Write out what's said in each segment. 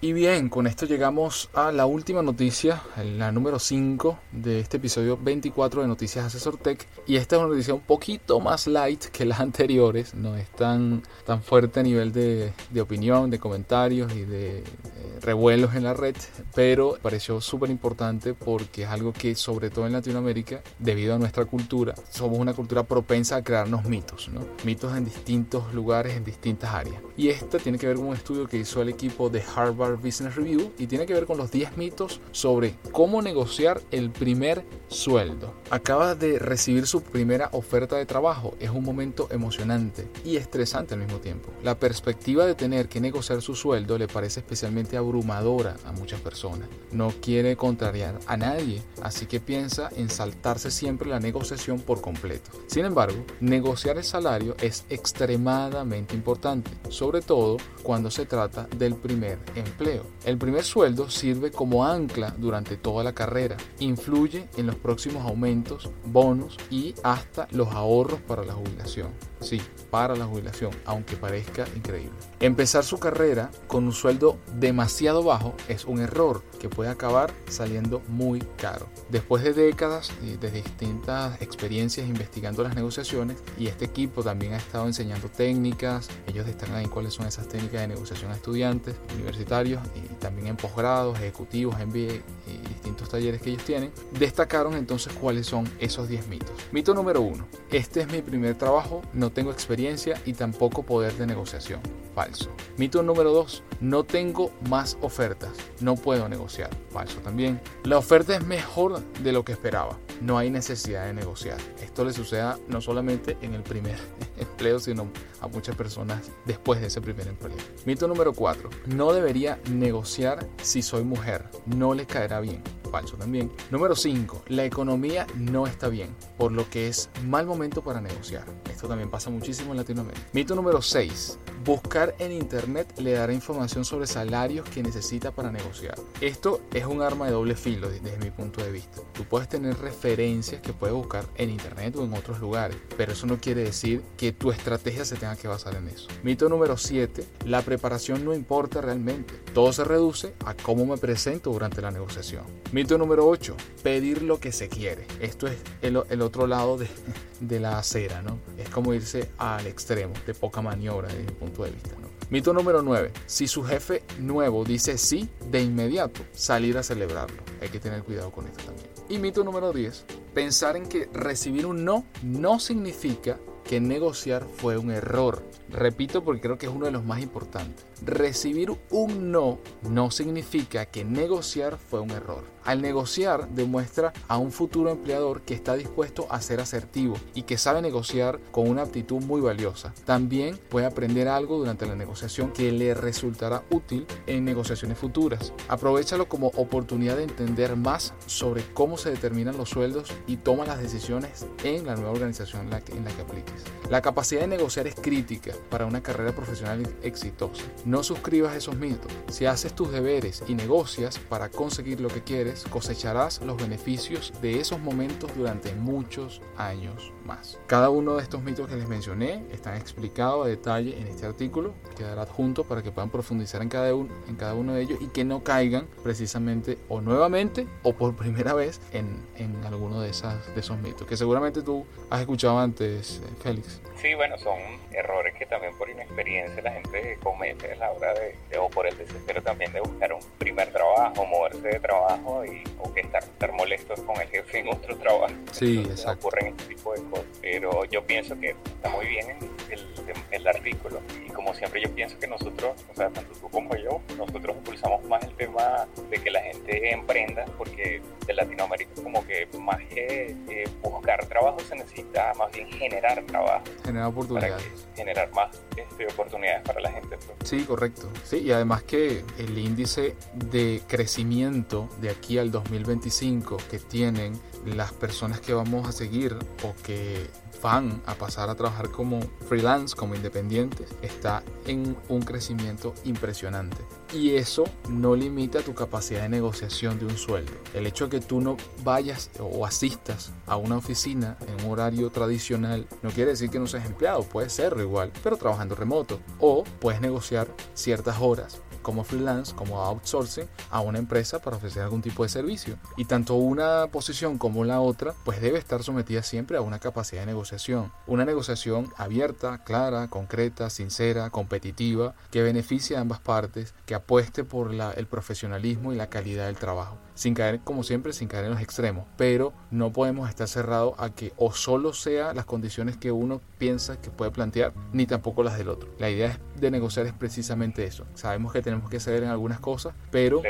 Y bien, con esto llegamos a la última noticia, la número 5 de este episodio 24 de Noticias Asesor Tech. Y esta es una noticia un poquito más light que las anteriores, no es tan, tan fuerte a nivel de, de opinión, de comentarios y de eh, revuelos en la red, pero pareció súper importante porque es algo que sobre todo en Latinoamérica, debido a nuestra cultura, somos una cultura propensa a crearnos mitos, ¿no? mitos en distintos lugares, en distintas áreas. Y esta tiene que ver con un estudio que hizo el equipo de Harvard Business Review y tiene que ver con los 10 mitos sobre cómo negociar el primer sueldo. Acaba de recibir su primera oferta de trabajo. Es un momento emocionante y estresante al mismo tiempo. La perspectiva de tener que negociar su sueldo le parece especialmente abrumadora a muchas personas. No quiere contrariar a nadie, así que piensa en saltarse siempre la negociación por completo. Sin embargo, negociar el salario es extremadamente importante, sobre todo cuando se trata del primer empleo el primer sueldo sirve como ancla durante toda la carrera, influye en los próximos aumentos, bonos y hasta los ahorros para la jubilación. Sí, para la jubilación, aunque parezca increíble. Empezar su carrera con un sueldo demasiado bajo es un error que puede acabar saliendo muy caro. Después de décadas de distintas experiencias investigando las negociaciones y este equipo también ha estado enseñando técnicas, ellos destacan ahí cuáles son esas técnicas de negociación a estudiantes universitarios y también en posgrados, ejecutivos, MBA y distintos talleres que ellos tienen, destacaron entonces cuáles son esos 10 mitos. Mito número 1. Este es mi primer trabajo, no tengo experiencia y tampoco poder de negociación. Falso. Mito número 2. No tengo más ofertas, no puedo negociar. Falso también. La oferta es mejor de lo que esperaba. No hay necesidad de negociar. Esto le sucede no solamente en el primer empleo, sino a muchas personas después de ese primer empleo. Mito número 4. No debería negociar si soy mujer. No le caerá bien falso también. Número 5. La economía no está bien, por lo que es mal momento para negociar. Esto también pasa muchísimo en Latinoamérica. Mito número 6. Buscar en internet le dará información sobre salarios que necesita para negociar. Esto es un arma de doble filo desde mi punto de vista. Tú puedes tener referencias que puedes buscar en internet o en otros lugares, pero eso no quiere decir que tu estrategia se tenga que basar en eso. Mito número 7. La preparación no importa realmente. Todo se reduce a cómo me presento durante la negociación. Mito número 8, pedir lo que se quiere. Esto es el, otro lado de, la acera, ¿no? Es como irse al extremo, de poca maniobra desde mi punto de vista, ¿no? Mito número 9, si su jefe nuevo dice sí, de inmediato salir a celebrarlo. Hay que tener cuidado con esto también. Y mito número 10, pensar en que recibir un no no significa que negociar fue un error. Repito porque creo que es uno de los más importantes. Recibir un no no significa que negociar fue un error. Al negociar demuestra a un futuro empleador que está dispuesto a ser asertivo y que sabe negociar con una aptitud muy valiosa. También puede aprender algo durante la negociación que le resultará útil en negociaciones futuras. Aprovechalo como oportunidad de entender más sobre cómo se determinan los sueldos y toma las decisiones en la nueva organización en la que, en la que apliques. La capacidad de negociar es crítica para una carrera profesional exitosa. No suscribas esos mitos. Si haces tus deberes y negocias para conseguir lo que quieres, cosecharás los beneficios de esos momentos durante muchos años más. Cada uno de estos mitos que les mencioné están explicados a detalle en este artículo. Quedará adjunto para que puedan profundizar en cada, uno, en cada uno de ellos y que no caigan precisamente o nuevamente o por primera vez en, en alguno de, esas, de esos mitos que seguramente tú has escuchado antes, Félix. Sí, bueno, son errores que también por inexperiencia la gente comete a la hora de, o por el desespero también de buscar un primer trabajo, moverse de trabajo y, o que estar, estar molestos con el jefe en otro trabajo. Sí, exacto. Ocurren este tipo de cosas. Pero yo pienso que está muy bien el, el, artículo y como siempre yo pienso que nosotros, o sea, tanto tú como yo, nosotros impulsamos más el tema de que la gente emprenda porque de Latinoamérica como que más que buscar trabajo se necesita más bien generar trabajo generar oportunidades. generar más este, oportunidades para la gente. Pues. Sí, correcto. Sí, y además que el índice de crecimiento de aquí al 2025 que tienen las personas que vamos a seguir o que van a pasar a trabajar como freelance, como independientes, está en un crecimiento impresionante. Y eso no limita tu capacidad de negociación de un sueldo. El hecho de que tú no vayas o asistas a una oficina en un horario tradicional no quiere decir que no seas empleado, puede serlo igual, pero trabajando remoto. O puedes negociar ciertas horas como freelance, como outsourcing a una empresa para ofrecer algún tipo de servicio. Y tanto una posición como la otra, pues debe estar sometida siempre a una capacidad de negociación. Una negociación abierta, clara, concreta, sincera, competitiva, que beneficie a ambas partes, que apueste por el profesionalismo y la calidad del trabajo sin caer, como siempre, sin caer en los extremos. Pero no podemos estar cerrados a que o solo sea las condiciones que uno piensa que puede plantear, ni tampoco las del otro. La idea de negociar es precisamente eso. Sabemos que tenemos que ceder en algunas cosas, pero,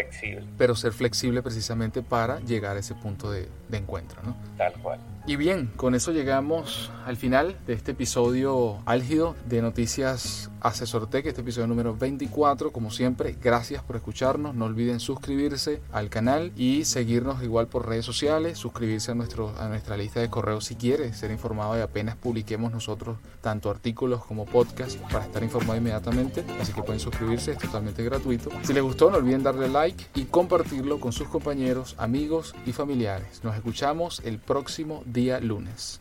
pero ser flexible precisamente para llegar a ese punto de, de encuentro. ¿no? Tal cual. Y bien, con eso llegamos al final de este episodio álgido de Noticias Asesortec, este episodio número 24. Como siempre, gracias por escucharnos. No olviden suscribirse al canal y seguirnos igual por redes sociales, suscribirse a, nuestro, a nuestra lista de correos si quiere ser informado de apenas publiquemos nosotros tanto artículos como podcast para estar informado inmediatamente. Así que pueden suscribirse, es totalmente gratuito. Si les gustó, no olviden darle like y compartirlo con sus compañeros, amigos y familiares. Nos escuchamos el próximo día día lunes.